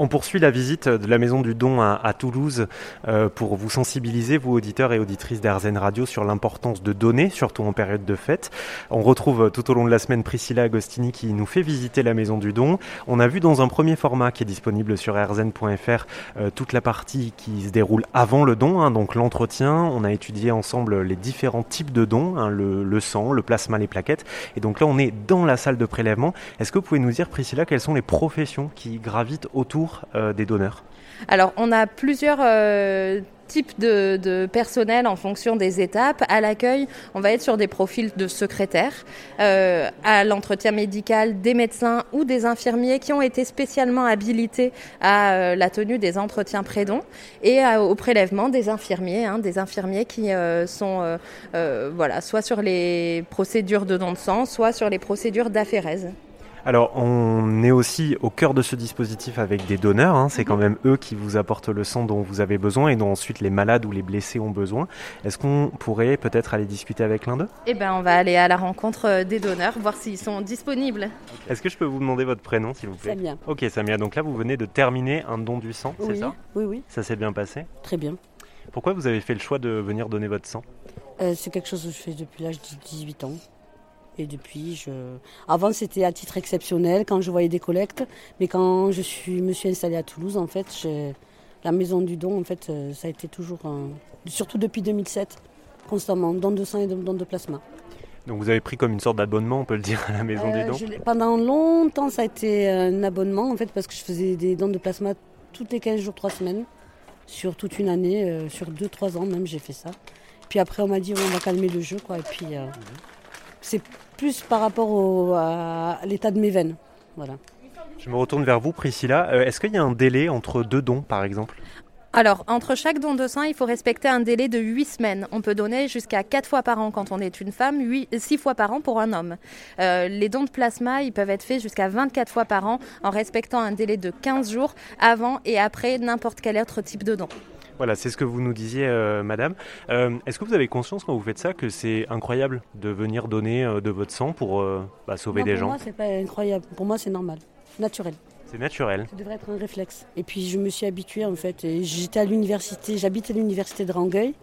On poursuit la visite de la Maison du Don à, Toulouse euh, pour vous sensibiliser, vous auditeurs et auditrices d'Arzen Radio, sur l'importance de donner, surtout en période de fête. On retrouve tout au long de la semaine Priscilla Agostini qui nous fait visiter la Maison du Don. On a vu dans un premier format qui est disponible sur rzn.fr euh, toute la partie qui se déroule avant le don, hein, donc l'entretien. On a étudié ensemble les différents types de dons, hein, le, sang, le plasma, les plaquettes. Et donc là, on est dans la salle de prélèvement. Est-ce que vous pouvez nous dire, Priscilla, quelles sont les professions qui gravitent autour euh, des donneurs Alors, on a plusieurs euh, types de, personnel en fonction des étapes. À l'accueil, on va être sur des profils de secrétaires. Euh, à l'entretien médical, des médecins ou des infirmiers qui ont été spécialement habilités à la tenue des entretiens prédons et au prélèvement des infirmiers, hein, des infirmiers qui sont voilà, soit sur les procédures de don de sang, soit sur les procédures d'aphérèse. Alors, on est aussi au cœur de ce dispositif avec des donneurs. Hein. C'est quand même eux qui vous apportent le sang dont vous avez besoin et dont ensuite les malades ou les blessés ont besoin. Est-ce qu'on pourrait peut-être aller discuter avec l'un d'eux? Eh bien, on va aller à la rencontre euh, des donneurs, voir s'ils sont disponibles. Est-ce que je peux vous demander votre prénom, s'il vous plaît? Samia. Ok, Samia. Donc là, vous venez de terminer un don du sang, c'est ça? Oui, oui. Ça s'est bien passé? Très bien. Pourquoi vous avez fait le choix de venir donner votre sang? Euh, C'est quelque chose que je fais depuis l'âge de 18 ans. Et depuis, je... avant c'était à titre exceptionnel quand je voyais des collectes, mais quand je suis, me suis installée à Toulouse, en fait, la maison du don, en fait, euh, ça a été toujours, surtout depuis 2007, constamment, don de sang et don de plasma. Donc vous avez pris comme une sorte d'abonnement, on peut le dire, à la maison du don euh, Pendant longtemps, ça a été un abonnement, en fait, parce que je faisais des dons de plasma toutes les 15 jours, 3 semaines, sur toute une année, euh, sur 2-3 ans même, j'ai fait ça. Puis après, on m'a dit, on va calmer le jeu, quoi, et puis... Mhm c'est plus par rapport à l'état de mes veines. Voilà. Je me retourne vers vous, Priscilla. Euh, est-ce qu'il y a un délai entre deux dons, par exemple? Alors, entre chaque don de sang, il faut respecter un délai de 8 semaines. On peut donner jusqu'à 4 fois par an quand on est une femme, 8, 6 fois par an pour un homme. Euh, les dons de plasma, ils peuvent être faits jusqu'à 24 fois par an en respectant un délai de 15 jours avant et après n'importe quel autre type de don. Voilà, c'est ce que vous nous disiez, euh, madame. Euh, est-ce que vous avez conscience quand vous faites ça que c'est incroyable de venir donner euh, de votre sang pour bah, sauver des gens Pour moi, c'est pas incroyable. Pour moi, c'est normal, naturel. C'est naturel. Ça devrait être un réflexe. Et puis, je me suis habituée en fait. J'étais à l'université, j'habitais à l'université de Rangueil.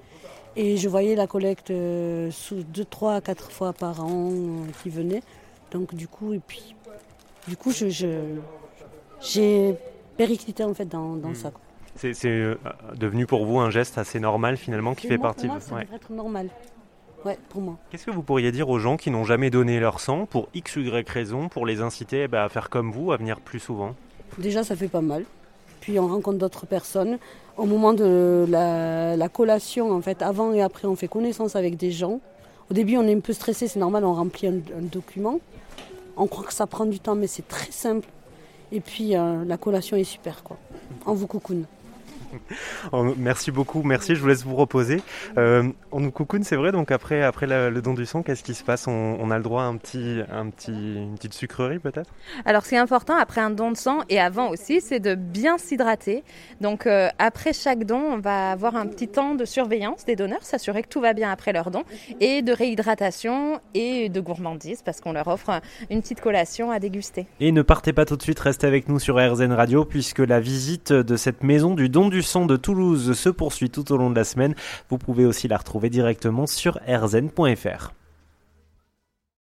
Et je voyais la collecte sous 2, 3, 4 fois par an qui venait. Donc du coup, et puis, du coup, je, j'ai périclité en fait dans, dans hmm. ça. C'est euh, devenu pour vous un geste assez normal finalement qui fait partie de. Ça être normal. Ouais, pour moi. Qu'est-ce que vous pourriez dire aux gens qui n'ont jamais donné leur sang pour x ou y raison pour les inciter eh ben, à faire comme vous, à venir plus souvent? Déjà, ça fait pas mal. Puis on rencontre d'autres personnes. Au moment de la, collation, en fait, avant et après, on fait connaissance avec des gens. Au début, on est un peu stressé, c'est normal, on remplit un, document. On croit que ça prend du temps, mais c'est très simple. Et puis, euh, la collation est super, quoi. On vous coucoune. Merci beaucoup, merci, je vous laisse vous reposer. Euh, on nous coucoune, c'est vrai, donc après, après le don du sang, qu'est-ce qui se passe? On, a le droit à un petit, un petit, une petite sucrerie peut-être? Alors ce qui est important après un don de sang et avant aussi, c'est de bien s'hydrater. Donc euh, après chaque don, on va avoir un petit temps de surveillance des donneurs, s'assurer que tout va bien après leur don, et de réhydratation et de gourmandise parce qu'on leur offre une petite collation à déguster. Et ne partez pas tout de suite, restez avec nous sur RZN Radio puisque la visite de cette maison du don son de Toulouse se poursuit tout au long de la semaine. Vous pouvez aussi la retrouver directement sur rzn.fr.